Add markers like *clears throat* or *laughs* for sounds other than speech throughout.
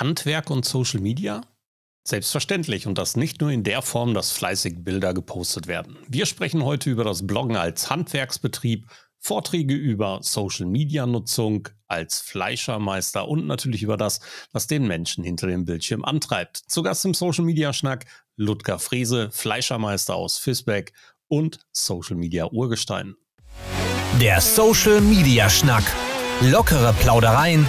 Handwerk und Social Media? Selbstverständlich und das nicht nur in der Form, dass fleißig Bilder gepostet werden. Wir sprechen heute über das Bloggen als Handwerksbetrieb, Vorträge über Social-Media-Nutzung als Fleischermeister und natürlich über das, was den Menschen hinter dem Bildschirm antreibt. Zu Gast im Social-Media-Schnack Ludger Frese, Fleischermeister aus Fisbeck und Social-Media-Urgestein. Der Social-Media-Schnack. Lockere Plaudereien,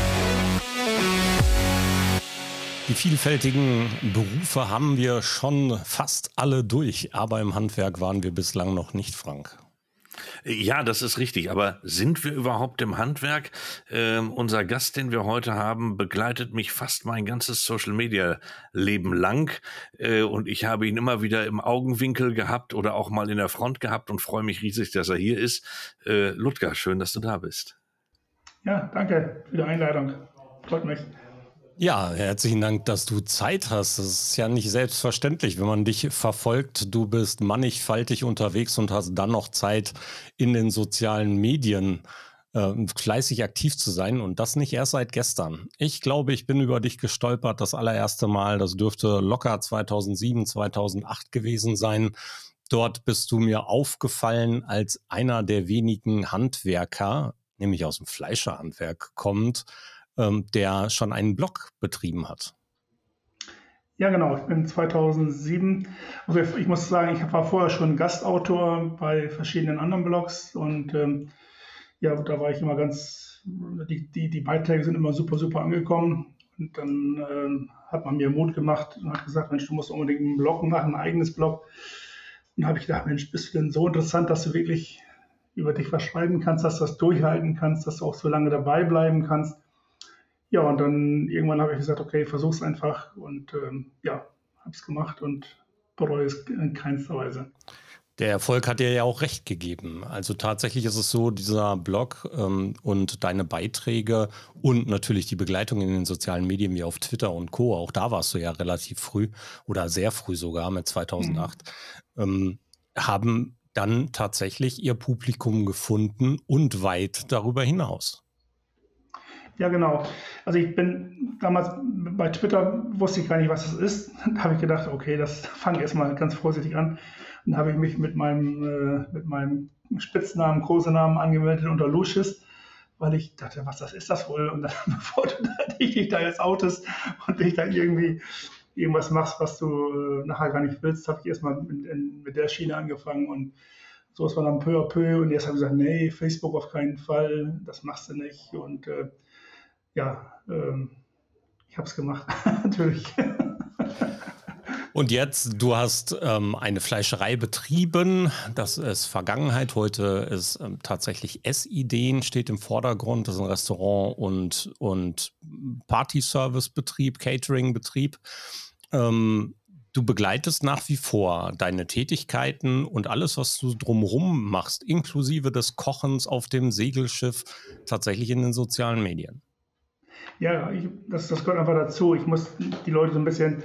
Die vielfältigen Berufe haben wir schon fast alle durch, aber im Handwerk waren wir bislang noch nicht, Frank. Ja, das ist richtig. Aber sind wir überhaupt im Handwerk? Ähm, unser Gast, den wir heute haben, begleitet mich fast mein ganzes Social Media Leben lang. Äh, und ich habe ihn immer wieder im Augenwinkel gehabt oder auch mal in der Front gehabt und freue mich riesig, dass er hier ist. Äh, Ludger, schön, dass du da bist. Ja, danke für die Einladung. Freut mich. Ja, herzlichen Dank, dass du Zeit hast. Das ist ja nicht selbstverständlich, wenn man dich verfolgt. Du bist mannigfaltig unterwegs und hast dann noch Zeit, in den sozialen Medien äh, fleißig aktiv zu sein und das nicht erst seit gestern. Ich glaube, ich bin über dich gestolpert das allererste Mal. Das dürfte locker 2007, 2008 gewesen sein. Dort bist du mir aufgefallen als einer der wenigen Handwerker, nämlich aus dem Fleischerhandwerk kommt, ähm, der schon einen Blog betrieben hat. Ja, genau. Ich bin 2007. Also ich muss sagen, ich war vorher schon Gastautor bei verschiedenen anderen Blogs und ähm, ja, da war ich immer ganz, die, die, die, Beiträge sind immer super, super angekommen. Und dann ähm, hat man mir Mut gemacht und hat gesagt, Mensch, du musst unbedingt einen Blog machen, ein eigenes Blog. Und habe ich gedacht, Mensch, bist du denn so interessant, dass du wirklich über dich was schreiben kannst, dass du das durchhalten kannst, dass du auch so lange dabei bleiben kannst. Ja, und dann irgendwann habe ich gesagt, okay, versuch's einfach und ähm, ja, habe es gemacht und bereue es in keinster Weise. Der Erfolg hat dir ja auch recht gegeben. Also tatsächlich ist es so, dieser Blog ähm, und deine Beiträge und natürlich die Begleitung in den sozialen Medien wie auf Twitter und Co., auch da warst du ja relativ früh oder sehr früh sogar mit 2008, mhm. ähm, haben dann tatsächlich ihr Publikum gefunden und weit darüber hinaus. Ja, genau. Also ich bin damals bei Twitter, wusste ich gar nicht, was das ist. *laughs* Da habe ich gedacht, okay, das fange ich erstmal ganz vorsichtig an. Und habe ich mich mit meinem, äh, mit meinem Spitznamen, Kosenamen angemeldet unter Lucius, weil ich dachte, was das ist das wohl? Und dann, *laughs* bevor du *laughs* dich da jetzt outest und dich da irgendwie irgendwas machst, was du äh, nachher gar nicht willst, habe ich erstmal mit, mit der Schiene angefangen und so ist man dann peu à peu und jetzt habe ich gesagt, nee, Facebook auf keinen Fall, das machst du nicht und äh, ja, ähm, ich habe es gemacht, *laughs* natürlich. Und jetzt, du hast ähm, eine Fleischerei betrieben. Das ist Vergangenheit. Heute ist ähm, tatsächlich Essideen steht im Vordergrund. Das ist ein Restaurant und, und Party-Service-Betrieb, Catering-Betrieb. Ähm, du begleitest nach wie vor deine Tätigkeiten und alles, was du drumherum machst, inklusive des Kochens auf dem Segelschiff, tatsächlich in den sozialen Medien. Ja, ich, das, das gehört einfach dazu. Ich muss die Leute so ein bisschen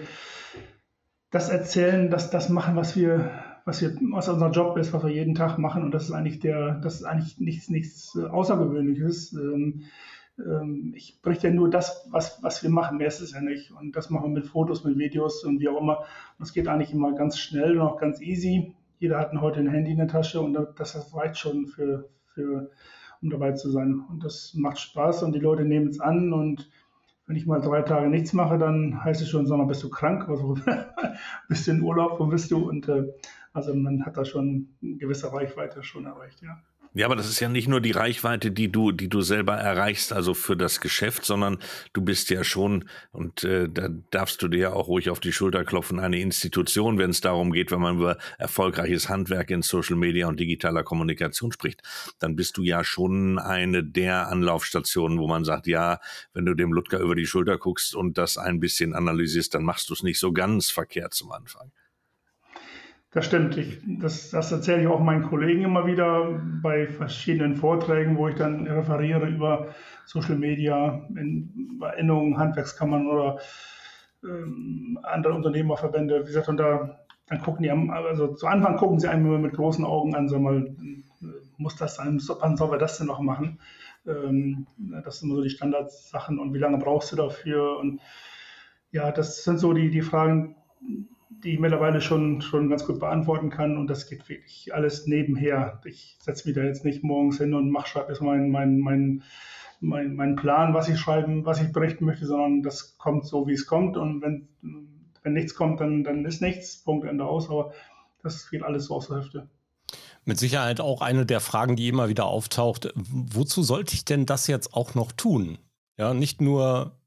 das erzählen, dass das machen, was wir, was wir, was unser Job ist, was wir jeden Tag machen. Und das ist eigentlich der, das ist eigentlich nichts, nichts Außergewöhnliches. Ähm, ähm, ich berichte ja nur das, was, was wir machen, mehr ist es ja nicht. Und das machen wir mit Fotos, mit Videos und wie auch immer. Und es geht eigentlich immer ganz schnell und auch ganz easy. Jeder hat heute ein Handy in der Tasche und das, das reicht schon für, für um dabei zu sein. Und das macht Spaß und die Leute nehmen es an. Und wenn ich mal drei Tage nichts mache, dann heißt es schon, sag mal, bist du krank? Also, *laughs* bist du in Urlaub? Wo bist du? Und äh, also man hat da schon eine gewisse Reichweite schon erreicht, ja. Ja, aber das ist ja nicht nur die Reichweite, die du, die du selber erreichst, also für das Geschäft, sondern du bist ja schon, und äh, da darfst du dir ja auch ruhig auf die Schulter klopfen, eine Institution, wenn es darum geht, wenn man über erfolgreiches Handwerk in Social Media und digitaler Kommunikation spricht, dann bist du ja schon eine der Anlaufstationen, wo man sagt, ja, wenn du dem Ludger über die Schulter guckst und das ein bisschen analysierst, dann machst du es nicht so ganz verkehrt zum Anfang. Das stimmt. Ich, das, das erzähle ich auch meinen Kollegen immer wieder bei verschiedenen Vorträgen, wo ich dann referiere über Social Media, in Erinnerungen, Handwerkskammern oder ähm, andere Unternehmerverbände. Wie gesagt, und da dann gucken die, also zu Anfang gucken sie einem immer mit großen Augen an, sag mal, muss das sein, wann soll wir das denn noch machen? Ähm, das sind immer so die Standardsachen und wie lange brauchst du dafür? Und ja, das sind so die, die Fragen, die ich mittlerweile schon, schon ganz gut beantworten kann und das geht wirklich alles nebenher. Ich setze mich da jetzt nicht morgens hin und mache schreibe jetzt meinen mein, mein, mein, mein Plan, was ich schreiben, was ich berichten möchte, sondern das kommt so, wie es kommt und wenn, wenn nichts kommt, dann, dann ist nichts, Punkt, Ende aus, aber das geht alles so aus der Hüfte. Mit Sicherheit auch eine der Fragen, die immer wieder auftaucht. Wozu sollte ich denn das jetzt auch noch tun? Ja, nicht nur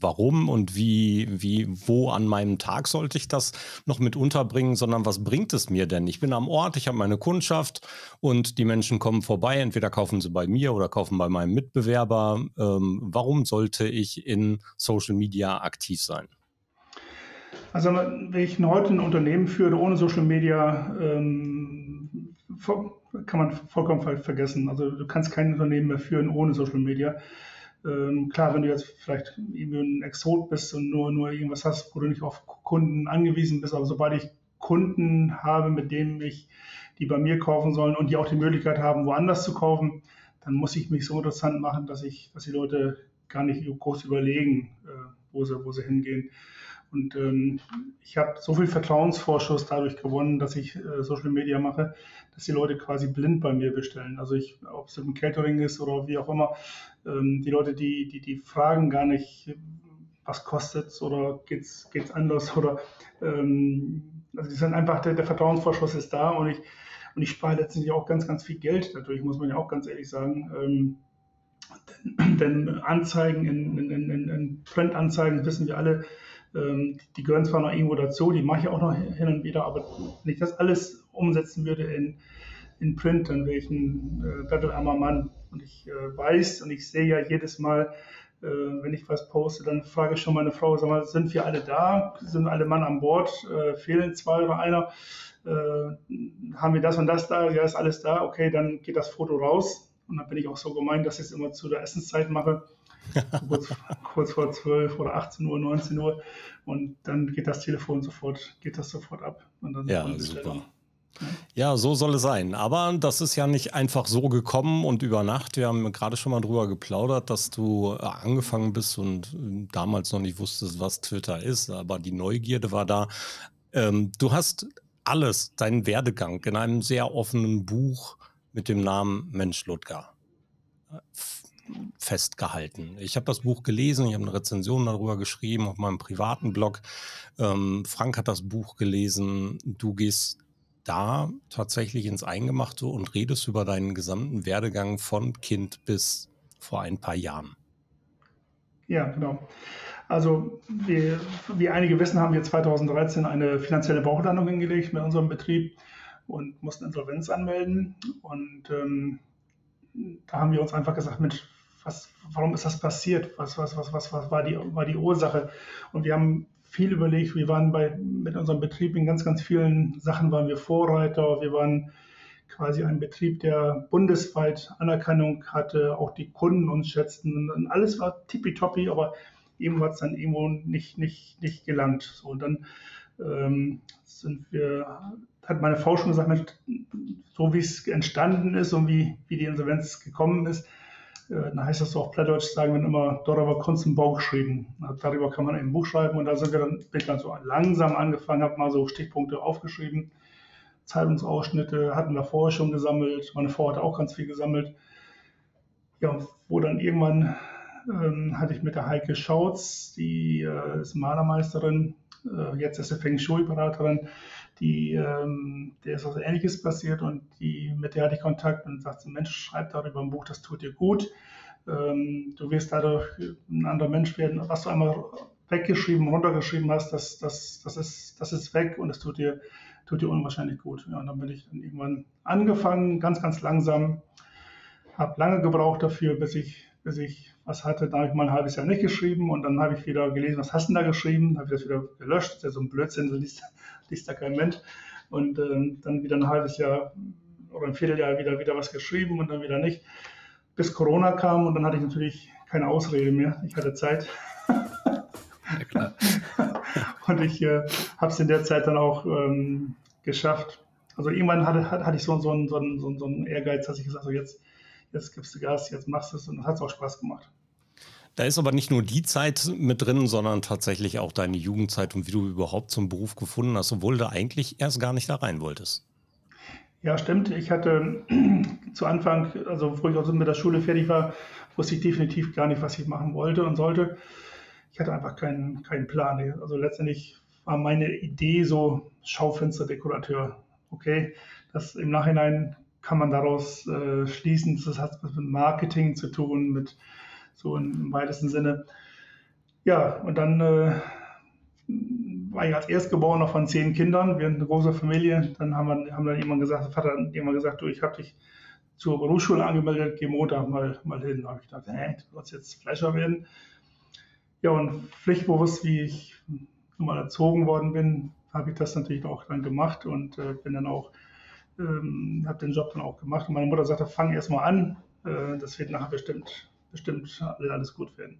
warum und wie, wie, wo an meinem Tag sollte ich das noch mit unterbringen, sondern was bringt es mir denn? Ich bin am Ort, ich habe meine Kundschaft und die Menschen kommen vorbei, entweder kaufen sie bei mir oder kaufen bei meinem Mitbewerber. Ähm, warum sollte ich in Social Media aktiv sein? Also wenn ich heute ein Unternehmen führe ohne Social Media, ähm, kann man vollkommen vergessen. Also du kannst kein Unternehmen mehr führen ohne Social Media. Ähm, klar, wenn du jetzt vielleicht ein Exot bist und nur, nur irgendwas hast, wo du nicht auf Kunden angewiesen bist, aber sobald ich Kunden habe, mit denen ich, die bei mir kaufen sollen und die auch die Möglichkeit haben, woanders zu kaufen, dann muss ich mich so interessant machen, dass ich, dass die Leute gar nicht groß überlegen, äh, wo sie, wo sie hingehen. Und ähm, ich habe so viel Vertrauensvorschuss dadurch gewonnen, dass ich äh, Social Media mache, dass die Leute quasi blind bei mir bestellen. Also ich, ob es im Catering ist oder wie auch immer, ähm, die Leute, die, die, die fragen gar nicht, was kostet es oder geht es anders oder ähm, also die sind einfach, der, der Vertrauensvorschuss ist da und ich, und ich spare letztendlich auch ganz, ganz viel Geld dadurch, muss man ja auch ganz ehrlich sagen. Ähm, denn, denn, Anzeigen in, in, in, in Printanzeigen, wissen wir alle, die gehören zwar noch irgendwo dazu, die mache ich auch noch hin und wieder, aber wenn ich das alles umsetzen würde in, in Print, dann wäre ich ein äh, bettelarmer Mann. Und ich äh, weiß und ich sehe ja jedes Mal, äh, wenn ich was poste, dann frage ich schon meine Frau, sag mal, sind wir alle da? Sind alle Mann an Bord? Äh, fehlen zwei oder einer? Äh, haben wir das und das da? Ja, ist alles da. Okay, dann geht das Foto raus. Und dann bin ich auch so gemeint, dass ich es immer zu der Essenszeit mache kurz, kurz, vor 12 oder 18 Uhr, 19 Uhr. Und dann geht das Telefon sofort, geht das sofort ab. ja, super. Ja, so soll es sein. Aber das ist ja nicht einfach so gekommen und über Nacht. Wir haben gerade schon mal drüber geplaudert, dass du äh, angefangen bist und äh, damals noch nicht wusstest, was Twitter ist. Aber die Neugierde war da. Ähm, du hast alles, deinen Werdegang in einem sehr offenen Buch mit dem Namen Mensch Ludger festgehalten. Ich habe das Buch gelesen, ich habe eine Rezension darüber geschrieben auf meinem privaten Blog. Ähm, Frank hat das Buch gelesen. Du gehst da tatsächlich ins Eingemachte und redest über deinen gesamten Werdegang von Kind bis vor ein paar Jahren. Ja, genau. Also wie, wie einige wissen, haben wir 2013 eine finanzielle Bauchlandung hingelegt mit unserem Betrieb und mussten Insolvenz anmelden. Und ähm, da haben wir uns einfach gesagt, Mensch, was, warum ist das passiert? Was, was, was, was, was war, die, war die Ursache? Und wir haben viel überlegt. Wir waren bei, mit unserem Betrieb in ganz, ganz vielen Sachen waren wir Vorreiter. Wir waren quasi ein Betrieb, der bundesweit Anerkennung hatte, auch die Kunden uns schätzten. Und alles war tippitoppi, aber irgendwo hat es dann irgendwo nicht, nicht, nicht gelangt. So, und dann ähm, sind wir, hat meine Frau schon gesagt, so wie es entstanden ist und wie, wie die Insolvenz gekommen ist, dann heißt das so auf Plattdeutsch, sagen wir immer, darüber Kunst im Bau geschrieben. Darüber kann man ein Buch schreiben und da sind wir dann, bin ich dann so langsam angefangen, habe mal so Stichpunkte aufgeschrieben. Zeitungsausschnitte hatten wir vorher schon gesammelt. Meine Frau hat auch ganz viel gesammelt. Ja, wo dann irgendwann ähm, hatte ich mit der Heike Schautz, die äh, ist Malermeisterin, äh, jetzt ist sie Feng Shui-Beraterin, die, ähm, der ist was Ähnliches passiert und die, mit der hatte ich Kontakt und sagte, Mensch, schreib darüber ein Buch, das tut dir gut. Ähm, du wirst dadurch ein anderer Mensch werden. Was du einmal weggeschrieben, runtergeschrieben hast, das, das, das, ist, das ist weg und es tut dir, tut dir unwahrscheinlich gut. Ja, und dann bin ich dann irgendwann angefangen, ganz, ganz langsam, habe lange gebraucht dafür, bis ich bis ich was hatte. Da habe ich mal ein halbes Jahr nicht geschrieben und dann habe ich wieder gelesen, was hast du da geschrieben? Dann habe ich das wieder gelöscht. Das ist ja so ein Blödsinn, so liest, *laughs* liest da kein Mensch. und ähm, dann wieder ein halbes Jahr oder ein Vierteljahr wieder, wieder was geschrieben und dann wieder nicht. Bis Corona kam und dann hatte ich natürlich keine Ausrede mehr. Ich hatte Zeit. Ja, klar. *laughs* und ich äh, habe es in der Zeit dann auch ähm, geschafft. Also irgendwann hatte, hatte ich so, so, einen, so, einen, so einen Ehrgeiz, dass ich gesagt habe, so jetzt, jetzt gibst du Gas, jetzt machst du es und das hat auch Spaß gemacht. Da ist aber nicht nur die Zeit mit drin, sondern tatsächlich auch deine Jugendzeit und wie du überhaupt zum Beruf gefunden hast, obwohl du eigentlich erst gar nicht da rein wolltest. Ja, stimmt. Ich hatte *clears throat* zu Anfang, also bevor ich auch mit der Schule fertig war, wusste ich definitiv gar nicht, was ich machen wollte und sollte. Ich hatte einfach keinen, keinen Plan. Also letztendlich war meine Idee so Schaufensterdekorateur. Okay, das im Nachhinein kann man daraus äh, schließen, das hat was mit Marketing zu tun, mit so im weitesten Sinne. Ja, und dann äh, war ich als Erstgeborener von zehn Kindern, wir hatten eine große Familie. Dann haben, wir, haben dann jemand gesagt, Vater hat irgendwann gesagt, du, ich habe dich zur Berufsschule angemeldet, geh Montag mal, mal hin. Da habe ich gedacht, hä, du sollst jetzt Fleischer werden. Ja, und pflichtbewusst, wie ich mal erzogen worden bin, habe ich das natürlich auch dann gemacht und äh, bin dann auch, ähm, habe den Job dann auch gemacht. Und meine Mutter sagte, fang erst mal an, äh, das wird nachher bestimmt bestimmt alles gut werden.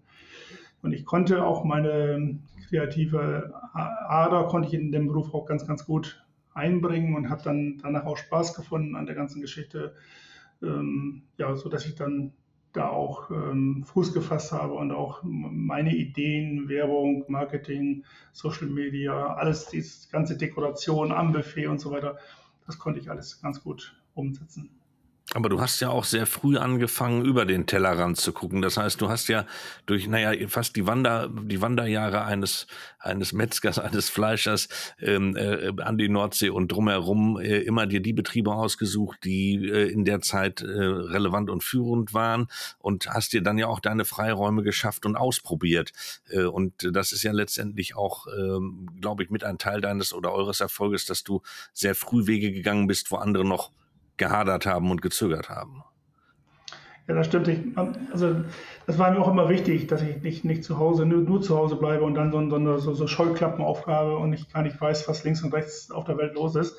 Und ich konnte auch meine kreative Ader, konnte ich in dem Beruf auch ganz, ganz gut einbringen und habe dann danach auch Spaß gefunden an der ganzen Geschichte, ähm, ja, so dass ich dann da auch ähm, Fuß gefasst habe und auch meine Ideen, Werbung, Marketing, Social Media, alles, die ganze Dekoration am Buffet und so weiter, das konnte ich alles ganz gut umsetzen. Aber du hast ja auch sehr früh angefangen, über den Tellerrand zu gucken. Das heißt, du hast ja durch, naja, fast die Wander, die Wanderjahre eines, eines Metzgers, *laughs* eines Fleischers ähm, äh, an die Nordsee und drumherum äh, immer dir die Betriebe ausgesucht, die äh, in der Zeit äh, relevant und führend waren und hast dir dann ja auch deine Freiräume geschafft und ausprobiert. Äh, und das ist ja letztendlich auch, ähm, glaube ich, mit ein Teil deines oder eures Erfolges, dass du sehr früh Wege gegangen bist, wo andere noch gehadert haben und gezögert haben. Ja, das stimmt. Ich, also das war mir auch immer wichtig, dass ich nicht, nicht zu Hause, nur, nur zu Hause bleibe und dann so, so, so, so Scheuklappenaufgabe und ich gar nicht weiß, was links und rechts auf der Welt los ist.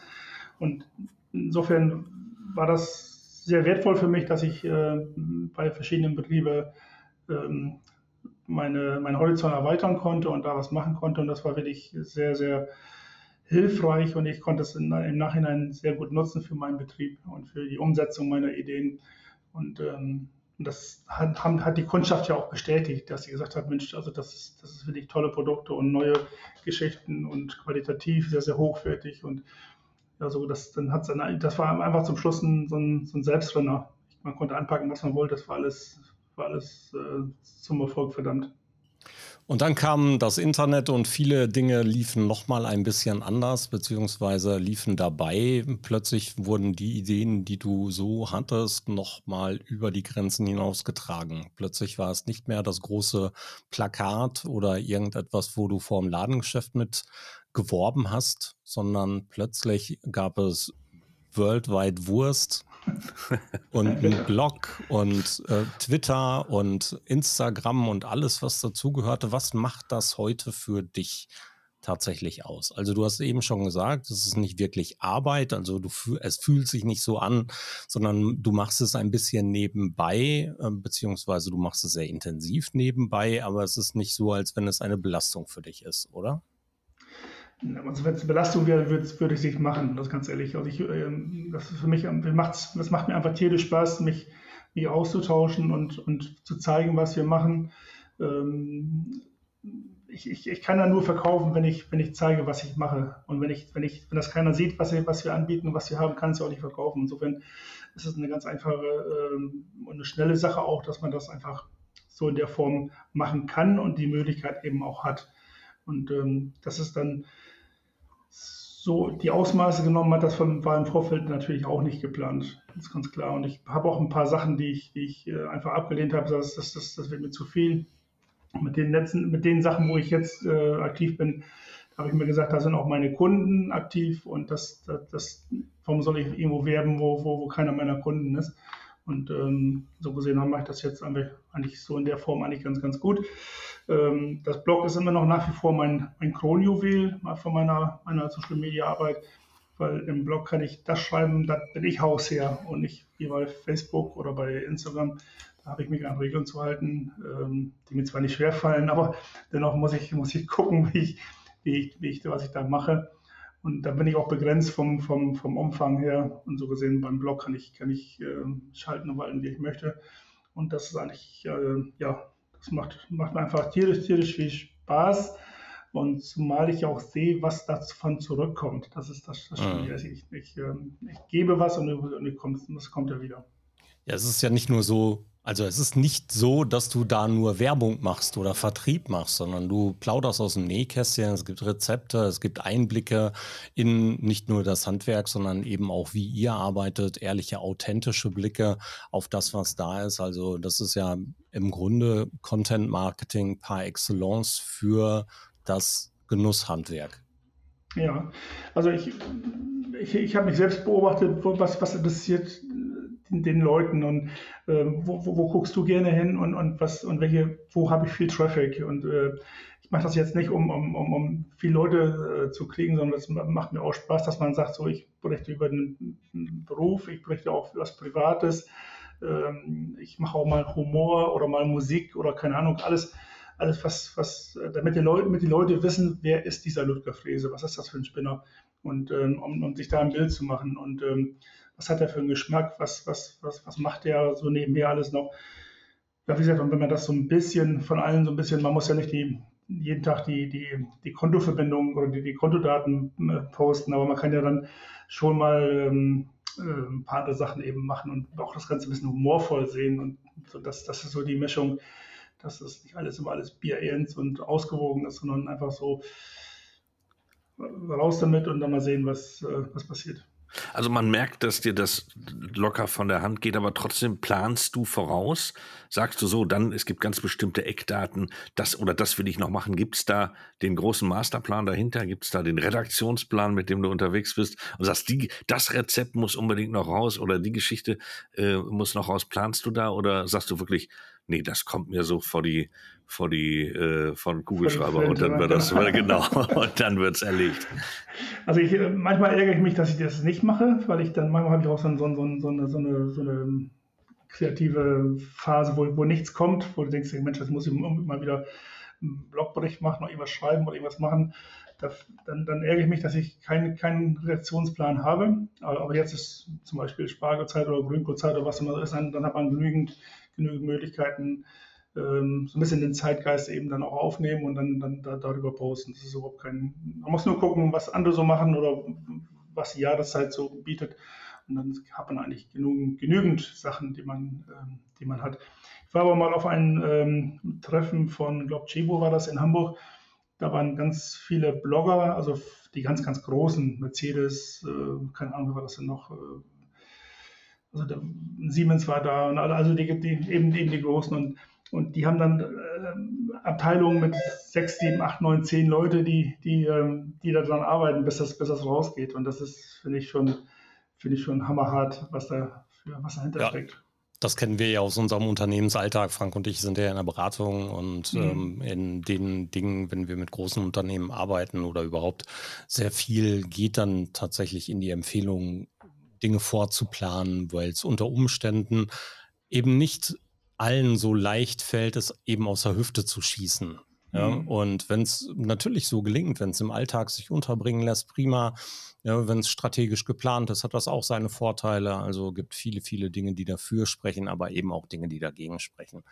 Und insofern war das sehr wertvoll für mich, dass ich äh, bei verschiedenen Betrieben ähm, meine, meinen Horizont erweitern konnte und da was machen konnte. Und das war wirklich sehr, sehr hilfreich und ich konnte es im Nachhinein sehr gut nutzen für meinen Betrieb und für die Umsetzung meiner Ideen. Und ähm, das hat, hat, die Kundschaft ja auch bestätigt, dass sie gesagt hat, Mensch, also das ist, das ist wirklich tolle Produkte und neue Geschichten und qualitativ sehr, sehr hochwertig. Und also das, dann hat's dann, das war einfach zum Schluss ein, so, ein, so ein Selbstrenner. Man konnte anpacken, was man wollte. Das war alles, war alles äh, zum Erfolg verdammt. Und dann kam das Internet und viele Dinge liefen nochmal ein bisschen anders, beziehungsweise liefen dabei. Plötzlich wurden die Ideen, die du so hattest, nochmal über die Grenzen hinausgetragen. Plötzlich war es nicht mehr das große Plakat oder irgendetwas, wo du vor dem Ladengeschäft mit geworben hast, sondern plötzlich gab es Worldwide Wurst und ein Blog und äh, Twitter und Instagram und alles, was dazugehörte. Was macht das heute für dich tatsächlich aus? Also du hast eben schon gesagt, es ist nicht wirklich Arbeit, also du es fühlt sich nicht so an, sondern du machst es ein bisschen nebenbei, äh, beziehungsweise du machst es sehr intensiv nebenbei, aber es ist nicht so, als wenn es eine Belastung für dich ist, oder? Also wenn es eine Belastung wäre, würde, ich es nicht machen, das ganz ehrlich. Also ich, ähm, das für mich, macht's, das macht mir einfach tierisch Spaß, mich, mich auszutauschen und, und zu zeigen, was wir machen. Ähm, ich, ich, ich kann da nur verkaufen, wenn ich, wenn ich zeige, was ich mache. Und wenn ich, wenn ich, wenn das keiner sieht, was wir, was wir anbieten und was wir haben, kann es ja auch nicht verkaufen. Insofern ist es eine ganz einfache ähm, und eine schnelle Sache auch, dass man das einfach so in der Form machen kann und die Möglichkeit eben auch hat. Und das ist dann so die Ausmaße genommen hat, das war im Vorfeld natürlich auch nicht geplant. Das ist ganz klar. Und ich habe auch ein paar Sachen, die ich, die ich äh, einfach abgelehnt habe. Das, das, das, das wird mir zu viel. Mit den, letzten, mit den Sachen, wo ich jetzt äh, aktiv bin, habe ich mir gesagt, da sind auch meine Kunden aktiv und das, das, das warum soll ich irgendwo werben, wo, wo, wo keiner meiner Kunden ist? Und ähm, so gesehen mache ich das jetzt eigentlich so in der Form eigentlich ganz, ganz gut. Ähm, das Blog ist immer noch nach wie vor mein, mein Kronjuwel von meiner, meiner Social Media Arbeit, weil im Blog kann ich das schreiben, da bin ich Hausherr und nicht wie bei Facebook oder bei Instagram. Da habe ich mich an Regeln zu halten, ähm, die mir zwar nicht schwer fallen, aber dennoch muss ich, muss ich *laughs* gucken, wie ich, wie ich, wie ich, was ich da mache. Und da bin ich auch begrenzt vom, vom, vom Umfang her. Und so gesehen beim Blog kann ich, kann ich äh, schalten und walten, wie ich möchte. Und das ist eigentlich, äh, ja, das macht, macht mir einfach tierisch, tierisch viel Spaß. Und zumal ich auch sehe, was davon zurückkommt. Das ist das, das Schwierige. Mhm. Ich, ich, ähm, ich, gebe was und, und es kommt ja wieder. Ja, es ist ja nicht nur so, also es ist nicht so, dass du da nur Werbung machst oder Vertrieb machst, sondern du plauderst aus dem Nähkästchen, es gibt Rezepte, es gibt Einblicke in nicht nur das Handwerk, sondern eben auch, wie ihr arbeitet, ehrliche, authentische Blicke auf das, was da ist. Also das ist ja im Grunde Content Marketing par excellence für das Genusshandwerk. Ja, also ich, ich, ich habe mich selbst beobachtet, was, was interessiert den Leuten und äh, wo, wo, wo, guckst du gerne hin und, und was und welche, wo habe ich viel Traffic? Und äh, ich mache das jetzt nicht, um, um, um, um viele Leute äh, zu kriegen, sondern es macht mir auch Spaß, dass man sagt, so ich berichte über den Beruf, ich berichte auch über was Privates, ähm, ich mache auch mal Humor oder mal Musik oder keine Ahnung, alles alles, was, was, damit die Leute, damit die Leute wissen, wer ist dieser Ludger Frese, was ist das für ein Spinner? Und ähm, um, um, sich da ein Bild zu machen. Und ähm, was hat er für einen Geschmack, was, was, was, was macht er so nebenher alles noch. Ja, wie gesagt, und wenn man das so ein bisschen von allen so ein bisschen, man muss ja nicht die, jeden Tag die, die, die Kontoverbindung oder die, die Kontodaten äh, posten, aber man kann ja dann schon mal ähm, äh, ein paar andere Sachen eben machen und auch das Ganze ein bisschen humorvoll sehen und so, das, das ist so die Mischung, dass es nicht alles immer alles Bier ernst und ausgewogen ist, sondern einfach so raus damit und dann mal sehen, was, äh, was passiert. Also man merkt, dass dir das locker von der Hand geht, aber trotzdem planst du voraus. Sagst du so, dann es gibt ganz bestimmte Eckdaten, das oder das will ich noch machen. Gibt es da den großen Masterplan dahinter? Gibt es da den Redaktionsplan, mit dem du unterwegs bist und sagst, die, das Rezept muss unbedingt noch raus oder die Geschichte äh, muss noch raus? Planst du da oder sagst du wirklich, nee, das kommt mir so vor die, vor die, äh, von Kugelschreiber und dann wird das, *laughs* genau, und dann wird es erlegt. Also ich, äh, manchmal ärgere ich mich, dass ich das nicht mache, weil ich dann, manchmal habe ich auch so, so, so, so, eine, so, eine, so eine kreative Phase, wo, wo nichts kommt, wo du denkst, Mensch, das muss ich mal wieder einen Blogbericht machen oder irgendwas schreiben oder irgendwas machen. Da, dann, dann, ärgere ich mich, dass ich keinen kein Reaktionsplan habe. Aber, aber, jetzt ist zum Beispiel Spargelzeit oder Grünkohlzeit oder was immer ist, dann, dann hat man genügend genügend Möglichkeiten, ähm, so ein bisschen den Zeitgeist eben dann auch aufnehmen und dann, dann da, darüber posten. Das ist überhaupt kein. Man muss nur gucken, was andere so machen oder was die Jahreszeit so bietet. Und dann hat man eigentlich genügend, genügend Sachen, die man, ähm, die man hat. Ich war aber mal auf einem ähm, Treffen von, glaube Chebo war das in Hamburg. Da waren ganz viele Blogger, also die ganz, ganz großen, Mercedes, äh, keine Ahnung, wie war das denn noch, äh, also der, Siemens war da und also die, die, eben, eben die Großen und, und die haben dann äh, Abteilungen mit sechs, sieben, acht, neun, zehn Leute, die, die, ähm, die daran arbeiten, bis das, bis das rausgeht. Und das ist, finde ich, schon, finde ich schon hammerhart, was da für, was dahinter ja. steckt. Das kennen wir ja aus unserem Unternehmensalltag. Frank und ich sind ja in der Beratung und mhm. ähm, in den Dingen, wenn wir mit großen Unternehmen arbeiten oder überhaupt sehr viel geht dann tatsächlich in die Empfehlung Dinge vorzuplanen, weil es unter Umständen eben nicht allen so leicht fällt, es eben aus der Hüfte zu schießen. Ja, mhm. Und wenn es natürlich so gelingt, wenn es im Alltag sich unterbringen lässt, prima. Ja, wenn es strategisch geplant ist, hat das auch seine Vorteile. Also gibt viele, viele Dinge, die dafür sprechen, aber eben auch Dinge, die dagegen sprechen.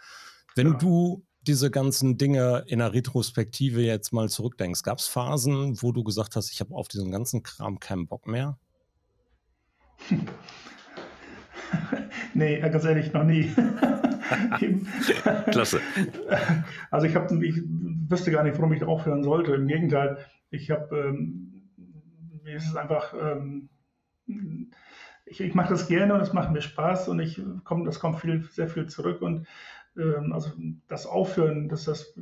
Wenn ja. du diese ganzen Dinge in der Retrospektive jetzt mal zurückdenkst, gab es Phasen, wo du gesagt hast, ich habe auf diesen ganzen Kram keinen Bock mehr? Nee, ganz ehrlich, noch nie. *laughs* Klasse. Also ich habe, ich wüsste gar nicht, warum ich aufhören sollte. Im Gegenteil, ich habe, ähm, mir ist es einfach, ähm, ich, ich mache das gerne und es macht mir Spaß und ich komm, das kommt viel, sehr viel zurück und ähm, also das Aufhören, dass das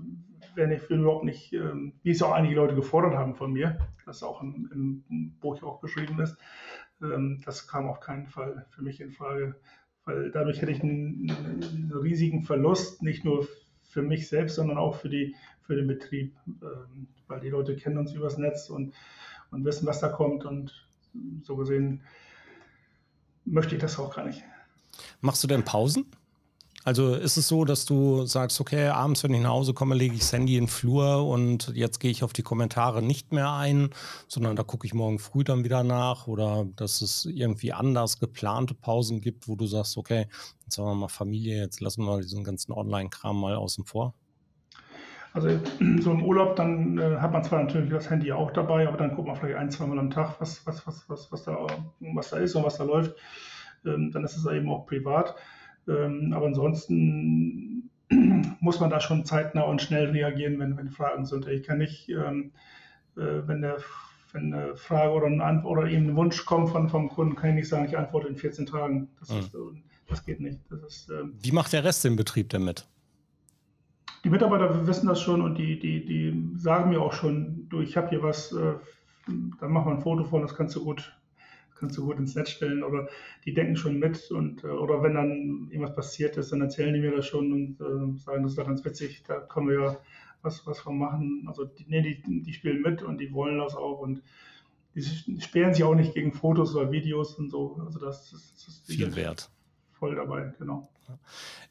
wenn ich überhaupt nicht, ähm, wie es auch einige Leute gefordert haben von mir, das auch im, im Buch auch beschrieben ist, das kam auf keinen Fall für mich in Frage, weil dadurch hätte ich einen, einen riesigen Verlust, nicht nur für mich selbst, sondern auch für, die, für den Betrieb, ähm, weil die Leute kennen uns übers Netz und, und wissen, was da kommt und so gesehen möchte ich das auch gar nicht. Machst du denn Pausen? Also ist es so, dass du sagst, okay, abends, wenn ich nach Hause komme, lege ich das Handy in den Flur und jetzt gehe ich auf die Kommentare nicht mehr ein, sondern da gucke ich morgen früh dann wieder nach oder dass es irgendwie anders geplante Pausen gibt, wo du sagst, okay, jetzt haben wir mal Familie, jetzt lassen wir diesen ganzen Online-Kram mal außen vor? Also *clears throat* so im Urlaub, dann äh, hat man zwar natürlich das Handy auch dabei, aber dann guckt man vielleicht ein, zwei Mal am Tag, was, was, was, was, was, da, was da ist und was da läuft. Ähm, dann ist es eben auch privat. Ähm, aber ansonsten *clears throat* muss man da schon zeitnah und schnell reagieren, wenn, wenn Fragen sind. Ich kann nicht, ähm, äh, wenn, der, wenn eine Frage oder, ein Antwort, oder eben ein Wunsch kommt von, vom Kunden, kann ich nicht sagen, ich antworte in 14 Tagen. Das, mhm. ist, das geht nicht. Das ist, ähm, Wie macht der Rest im Betrieb denn mit? Die Mitarbeiter wissen das schon und die, die, die sagen mir auch schon, du, ich habe hier was, äh, dann mach mal ein Foto von, das kannst du gut kannst du gut ins Netz stellen oder die denken schon mit und äh, oder wenn dann irgendwas passiert ist, dann erzählen die mir das schon und äh, sagen, das ist ja ganz witzig, da können wir ja was, was von machen. Also die, nee, die, die spielen mit und die wollen das auch und die sperren sich auch nicht gegen Fotos oder Videos und so. Also das, das, das ist viel wert. Voll dabei, genau.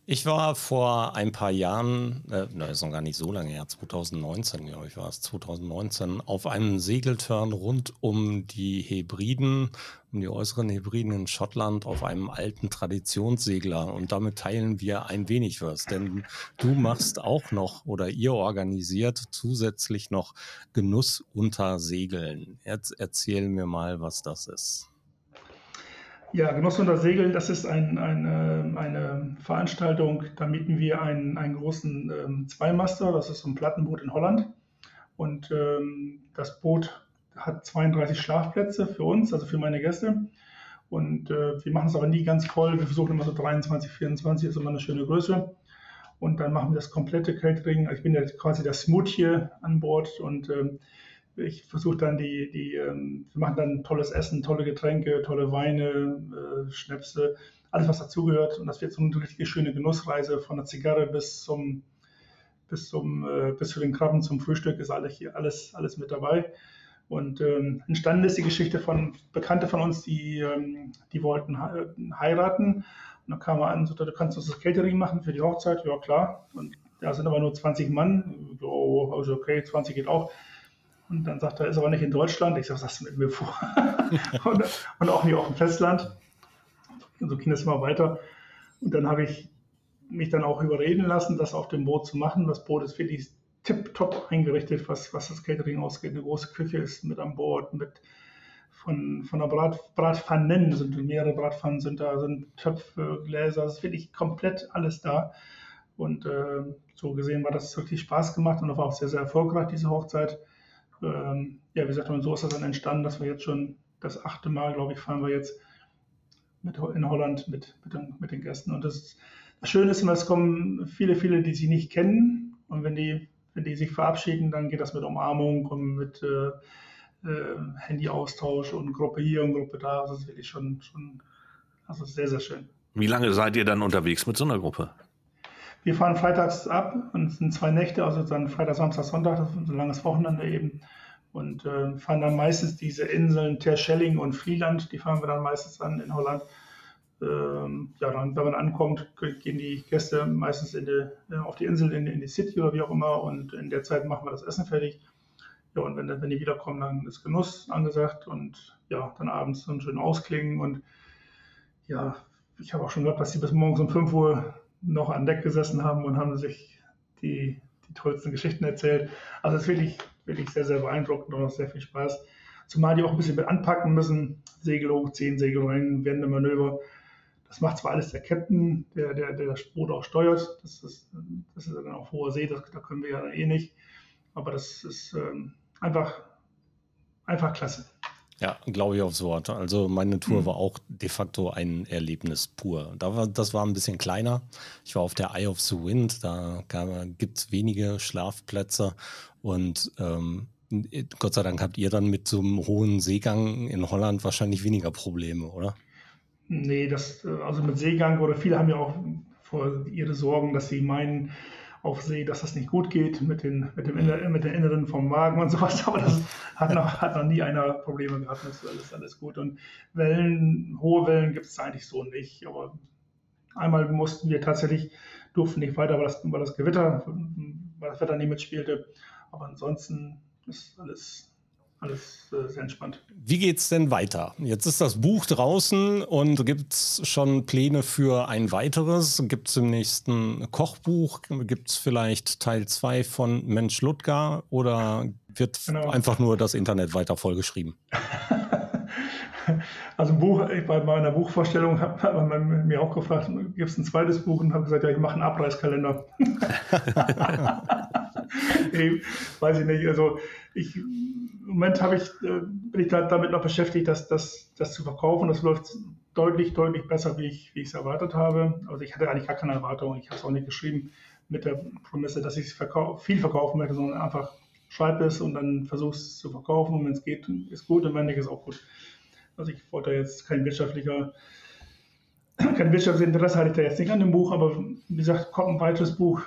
Ich war vor ein paar Jahren, äh, na, ist noch gar nicht so lange her, 2019, glaube ich, war es, 2019, auf einem Segeltörn rund um die Hebriden, um die äußeren Hebriden in Schottland, auf einem alten Traditionssegler. Und damit teilen wir ein wenig was, denn du machst auch noch oder ihr organisiert zusätzlich noch Genuss unter Segeln. Jetzt erzähl mir mal, was das ist. Ja, Genossen unter Segeln, das ist ein, eine, eine Veranstaltung, da mieten wir einen, einen großen ähm, Zweimaster, das ist ein Plattenboot in Holland. Und ähm, das Boot hat 32 Schlafplätze für uns, also für meine Gäste. Und äh, wir machen es aber nie ganz voll. Wir versuchen immer so 23, 24 ist immer eine schöne Größe. Und dann machen wir das komplette Catering. Ich bin ja quasi der Smoothie an Bord und ähm, ich versuche dann die, die ähm, wir machen dann tolles Essen, tolle Getränke, tolle Weine, äh, Schnäpse, alles was dazugehört. Und das wird so eine richtig schöne Genussreise von der Zigarre bis zum bis zum äh, bis zu den Krabben zum Frühstück ist alles hier alles alles mit dabei. Und ähm, entstanden ist die Geschichte von Bekannte von uns, die die, die wollten heiraten. Und dann kam er an und sagte, du kannst uns das Catering machen für die Hochzeit. Ja klar. Und da sind aber nur 20 Mann. Oh, also okay, 20 geht auch. Und dann sagt er, ist aber nicht in Deutschland. Ich sage, was hast du mit mir vor? *laughs* und, und, auch nicht auf dem Festland. Und so ging es immer weiter. Und dann habe ich mich dann auch überreden lassen, das auf dem Boot zu machen. Das Boot ist wirklich tipptopp eingerichtet, was, was das Catering ausgeht. Eine große Küche ist mit an Bord, mit von, von der Brat, Bratpfannen sind mehrere Bratpfannen sind da, sind Töpfe, Gläser, es ist wirklich komplett alles da. Und äh, so gesehen war das wirklich Spaß gemacht und das war auch sehr, sehr erfolgreich, diese Hochzeit ähm, ja, wie gesagt, und so ist das dann entstanden, dass wir jetzt schon das achte Mal, glaube ich, fahren wir jetzt mit, in Holland mit, mit, den, mit den Gästen. Und das, das Schöne ist immer, es kommen viele, viele, die sie nicht kennen. Und wenn die, wenn die sich verabschieden, dann geht das mit Umarmung und mit äh, äh, Handyaustausch und Gruppe hier und Gruppe da. Das ist wirklich schon, schon also sehr, sehr schön. Wie lange seid ihr dann unterwegs mit so einer Gruppe? Wir fahren freitags ab und es sind zwei Nächte, also dann Freitag, Samstag, Sonntag, das ist ein langes Wochenende eben. Und äh, fahren dann meistens diese Inseln Terschelling und Vlieland, die fahren wir dann meistens an in Holland. Ähm, ja, dann, wenn man ankommt, gehen die Gäste meistens in die, auf die Insel, in, in, die City oder wie auch immer. Und in der Zeit machen wir das Essen fertig. Ja, und wenn, wenn die wiederkommen, dann ist Genuss angesagt und ja, dann abends so ein schön ausklingen. Und ja, ich habe auch schon gehört, dass sie bis morgens um 5 Uhr noch an Deck gesessen haben und haben sich die, die tollsten Geschichten erzählt. Also es ist wirklich, wirklich sehr, sehr beeindruckend und auch sehr viel Spaß. Zumal die auch ein bisschen mit anpacken müssen. Segel hochziehen, Segel rein, wende Manöver. Das macht zwar alles der Captain, der, der, der das Boot auch steuert. Das ist, das ist dann auf hoher See, das, da können wir ja eh nicht. Aber das ist ähm, einfach, einfach klasse. Ja, glaube ich aufs Wort. Also meine Tour mhm. war auch de facto ein Erlebnis pur. Da war, das war ein bisschen kleiner. Ich war auf der Eye of the Wind, da gibt es wenige Schlafplätze und ähm, Gott sei Dank habt ihr dann mit so einem hohen Seegang in Holland wahrscheinlich weniger Probleme, oder? Nee, das, also mit Seegang oder viele haben ja auch vor ihre Sorgen, dass sie meinen, auf See, dass das nicht gut geht mit den, mit dem Inner, mit den Inneren vom Magen und sowas. Aber das hat noch, hat noch nie einer Probleme gehabt. Das ist alles, alles gut. Und Wellen, hohe Wellen gibt es eigentlich so nicht. Aber einmal mussten wir tatsächlich, durften nicht weiter, weil das, weil das Gewitter, weil das Wetter nicht mitspielte. Aber ansonsten ist alles alles äh, sehr entspannt. Wie geht es denn weiter? Jetzt ist das Buch draußen und gibt es schon Pläne für ein weiteres? Gibt es im nächsten Kochbuch? Gibt es vielleicht Teil 2 von Mensch Ludger oder wird genau. einfach nur das Internet weiter vollgeschrieben? *laughs* Also ein Buch, bei meiner Buchvorstellung hat man mir auch gefragt, gibt es ein zweites Buch und habe gesagt, ja, ich mache einen Abreißkalender. *laughs* *laughs* nee, weiß ich nicht. Also ich, im Moment habe ich, äh, bin ich damit noch beschäftigt, das, das, das zu verkaufen. Das läuft deutlich, deutlich besser, wie ich, wie ich es erwartet habe. Also ich hatte eigentlich gar keine Erwartung. Ich habe es auch nicht geschrieben mit der Prämisse, dass ich verkau viel verkaufen möchte, sondern einfach schreibe es und dann versuche es zu verkaufen. Und wenn es geht, ist gut und wenn nicht, ist auch gut. Also ich wollte jetzt kein wirtschaftlicher, *clears throat* kein wirtschaftliches Interesse hatte ich da jetzt nicht an dem Buch, aber wie gesagt, kommt ein weiteres Buch,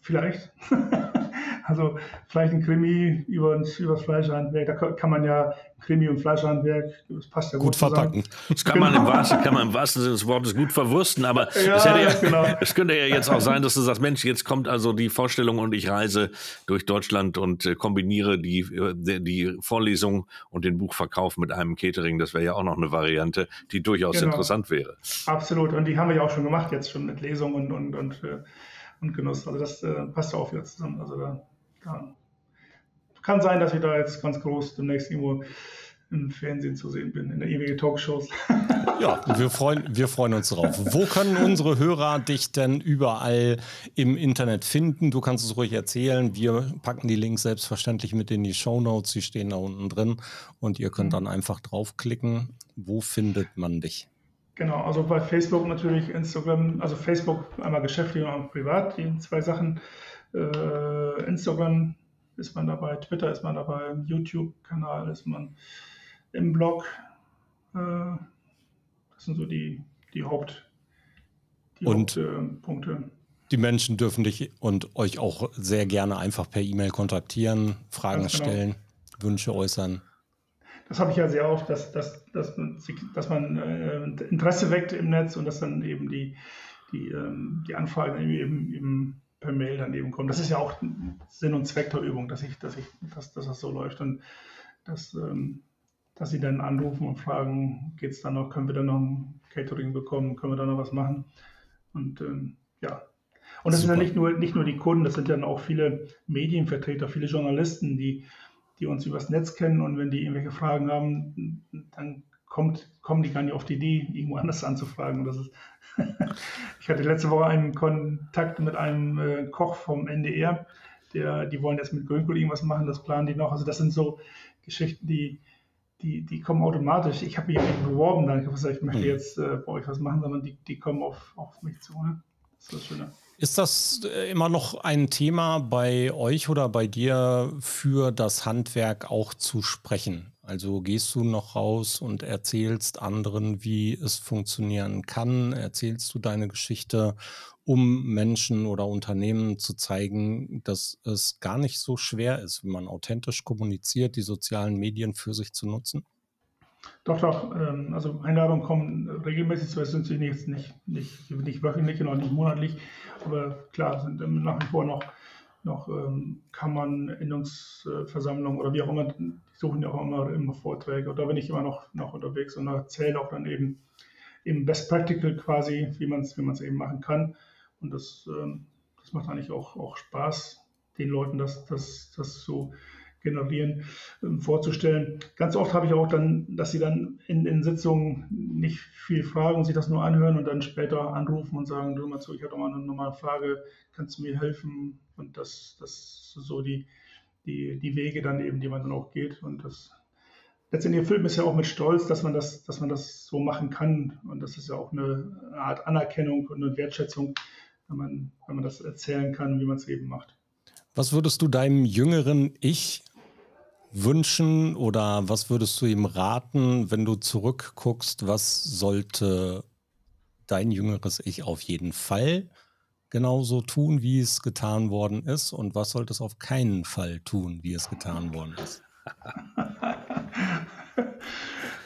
vielleicht. *laughs* Also vielleicht ein Krimi über, über das Fleischhandwerk, da kann man ja Krimi und Fleischhandwerk, das passt ja gut, gut verpacken. Das kann, genau. man im genau. wahrsten, kann man im wahrsten Sinne des Wortes gut verwursten, aber ja, es, ja, genau. es, könnte ja jetzt auch sein, dass du sagst, Mensch, jetzt kommt also die Vorstellung und ich reise durch Deutschland und äh, kombiniere die, äh, die Vorlesung und den Buchverkauf mit einem Catering. Das wäre ja auch noch eine Variante, die durchaus genau. interessant wäre. Absolut, und die haben wir ja auch schon gemacht, jetzt schon mit Lesungen und, und, und, äh, und Genuss. Also das äh, passt ja auch wieder zusammen. Also da ja, kann sein, dass ich da jetzt ganz groß demnächst irgendwo im Fernsehen zu sehen bin, in der ewige Talkshows. *laughs* Ja, wir freuen, wir freuen uns drauf. Wo können unsere Hörer dich denn überall im Internet finden? Du kannst es ruhig erzählen. Wir packen die Links selbstverständlich mit in die Show Notes. Sie stehen da unten drin und ihr könnt mhm. dann einfach draufklicken. Wo findet man dich? Genau, also bei Facebook natürlich, Instagram, also Facebook einmal geschäftlich und privat, die zwei Sachen. Äh, Instagram ist man dabei, Twitter ist man dabei, YouTube-Kanal ist man im Blog. Äh, das sind so die, die Haupt, die und Hauptpunkte. Die Menschen dürfen dich und euch auch sehr gerne einfach per E-Mail kontaktieren, Fragen genau. stellen, Wünsche äußern. Das habe ich ja sehr oft, dass, dass, dass, dass man äh, Interesse weckt im Netz und dass dann eben die, die, ähm, die Anfragen eben, eben per Mail dann eben kommen. Das ist ja auch Sinn und Zweck der Übung, dass ich, dass ich, dass, dass das so läuft und dass, ähm, dass sie dann anrufen und fragen, geht es dann noch, können wir dann noch ein Catering bekommen, können wir da noch was machen? Und ähm, ja. Und das Super. sind ja nicht nur, nicht nur die Kunden, das sind dann auch viele Medienvertreter, viele Journalisten, die, die uns übers Netz kennen und wenn die irgendwelche Fragen haben, dann kommt, kommen die gar nicht auf die Idee, irgendwo anders anzufragen. Und das ist *laughs* ich hatte letzte Woche einen Kontakt mit einem äh, Koch vom NDR, der, die wollen jetzt mit Grünkohl irgendwas machen, das planen die noch. Also das sind so Geschichten, die, die, die kommen automatisch. Ich habe mich nicht beworben, dann ich ich möchte hm. jetzt äh, bei euch was machen, sondern die, die kommen auf, auf mich zu. Ne? Das ist das Schöne. Ist das äh, immer noch ein Thema bei euch oder bei dir für das Handwerk auch zu sprechen? Also gehst du noch raus und erzählst anderen, wie es funktionieren kann? Erzählst du deine Geschichte, um Menschen oder Unternehmen zu zeigen, dass es gar nicht so schwer ist, wenn man authentisch kommuniziert, die sozialen Medien für sich zu nutzen? Doch, doch. Ähm, also Einladungen kommen regelmäßig, zwar sind sie nicht, nicht, nicht, nicht wöchentlich und auch nicht monatlich, aber klar, sind nach wie vor noch noch ähm, Kammern, Innungsversammlungen oder wie auch immer, die suchen ja auch immer, immer Vorträge. Und da bin ich immer noch, noch unterwegs und erzähle auch dann eben, eben Best Practical quasi, wie man es wie eben machen kann. Und das, ähm, das macht eigentlich auch, auch Spaß, den Leuten das, das, das so generieren, ähm, vorzustellen. Ganz oft habe ich auch dann, dass sie dann in, in Sitzungen nicht viel fragen und sich das nur anhören und dann später anrufen und sagen, du mal zu, ich habe mal eine normale Frage, kannst du mir helfen? Und das, das so die, die, die Wege dann eben, die man dann auch geht. Und das letztendlich erfüllt mich ja auch mit Stolz, dass man das, dass man das so machen kann. Und das ist ja auch eine Art Anerkennung und eine Wertschätzung, wenn man, wenn man das erzählen kann, wie man es eben macht. Was würdest du deinem jüngeren Ich wünschen oder was würdest du ihm raten, wenn du zurückguckst, was sollte dein jüngeres Ich auf jeden Fall genauso tun, wie es getan worden ist und was sollte es auf keinen Fall tun, wie es getan worden ist? *laughs*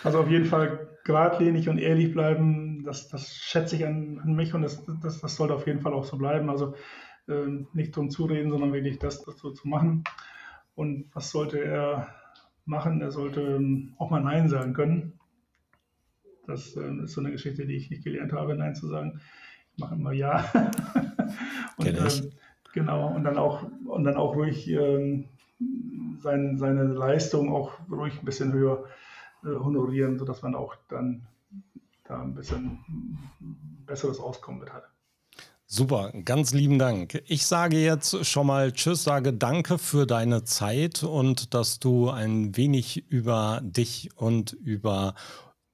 Also auf jeden Fall geradlinig und ehrlich bleiben, das, das schätze ich an, an mich und das, das, das, sollte auf jeden Fall auch so bleiben. Also äh, nicht drum zureden, sondern wirklich das, das so zu machen. Und was sollte er machen? Er sollte ähm, auch mal Nein sagen können. Das äh, ist so eine Geschichte, die ich nicht gelernt habe, Nein zu sagen. Ich mache immer Ja. *laughs* und, äh, genau, und dann auch, und dann auch ruhig äh, sein, seine Leistung auch ruhig ein bisschen höher äh, honorieren, sodass man auch dann da ein bisschen besseres Auskommen mit hat. Super, ganz lieben Dank. Ich sage jetzt schon mal Tschüss, sage Danke für deine Zeit und dass du ein wenig über dich und über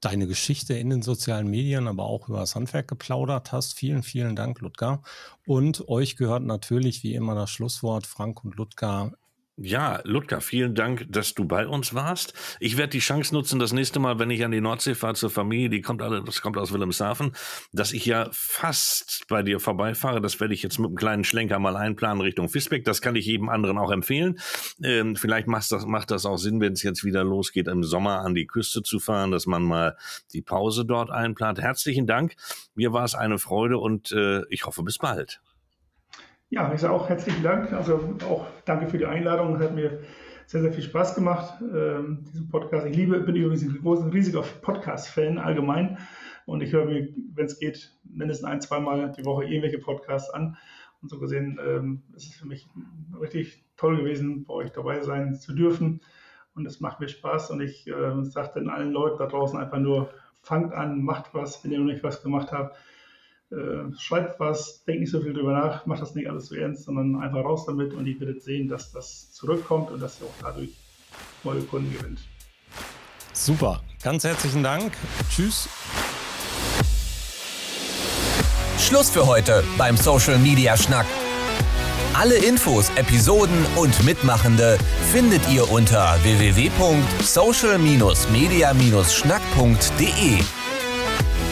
deine Geschichte in den sozialen Medien, aber auch über das Handwerk geplaudert hast. Vielen, vielen Dank, Ludger. Und euch gehört natürlich wie immer das Schlusswort. Frank und Ludger ja, Ludger, vielen Dank, dass du bei uns warst. Ich werde die Chance nutzen, das nächste Mal, wenn ich an die Nordsee fahre zur Familie, die kommt alle, das kommt aus Wilhelmshaven, dass ich ja fast bei dir vorbeifahre. Das werde ich jetzt mit einem kleinen Schlenker mal einplanen Richtung Fisbeck. Das kann ich jedem anderen auch empfehlen. Ähm, vielleicht macht das, macht das auch Sinn, wenn es jetzt wieder losgeht, im Sommer an die Küste zu fahren, dass man mal die Pause dort einplant. Herzlichen Dank. Mir war es eine Freude und äh, ich hoffe, bis bald. Ja, ich sage auch herzlichen Dank. Also auch danke für die Einladung. Hat mir sehr, sehr viel Spaß gemacht, ähm, diesen Podcast. Ich liebe, bin übrigens ein großer, riesiger Podcast-Fan allgemein. Und ich höre mir, wenn es geht, mindestens ein, zweimal die Woche irgendwelche Podcasts an. Und so gesehen ähm, ist es für mich richtig toll gewesen, bei euch dabei sein zu dürfen. Und es macht mir Spaß. Und ich äh, sage dann allen Leuten da draußen einfach nur, fangt an, macht was, wenn ihr noch nicht was gemacht habt äh, schreibt was, denkt nicht so viel drüber nach, macht das nicht alles so ernst, sondern einfach raus damit und ihr werdet sehen, dass das zurückkommt und dass ihr auch dadurch neue Kunden gewinnt. Super, ganz herzlichen Dank. Tschüss. Schluss für heute beim Social Media Schnack. Alle Infos, Episoden und Mitmachende findet ihr unter www.social-media-schnack.de.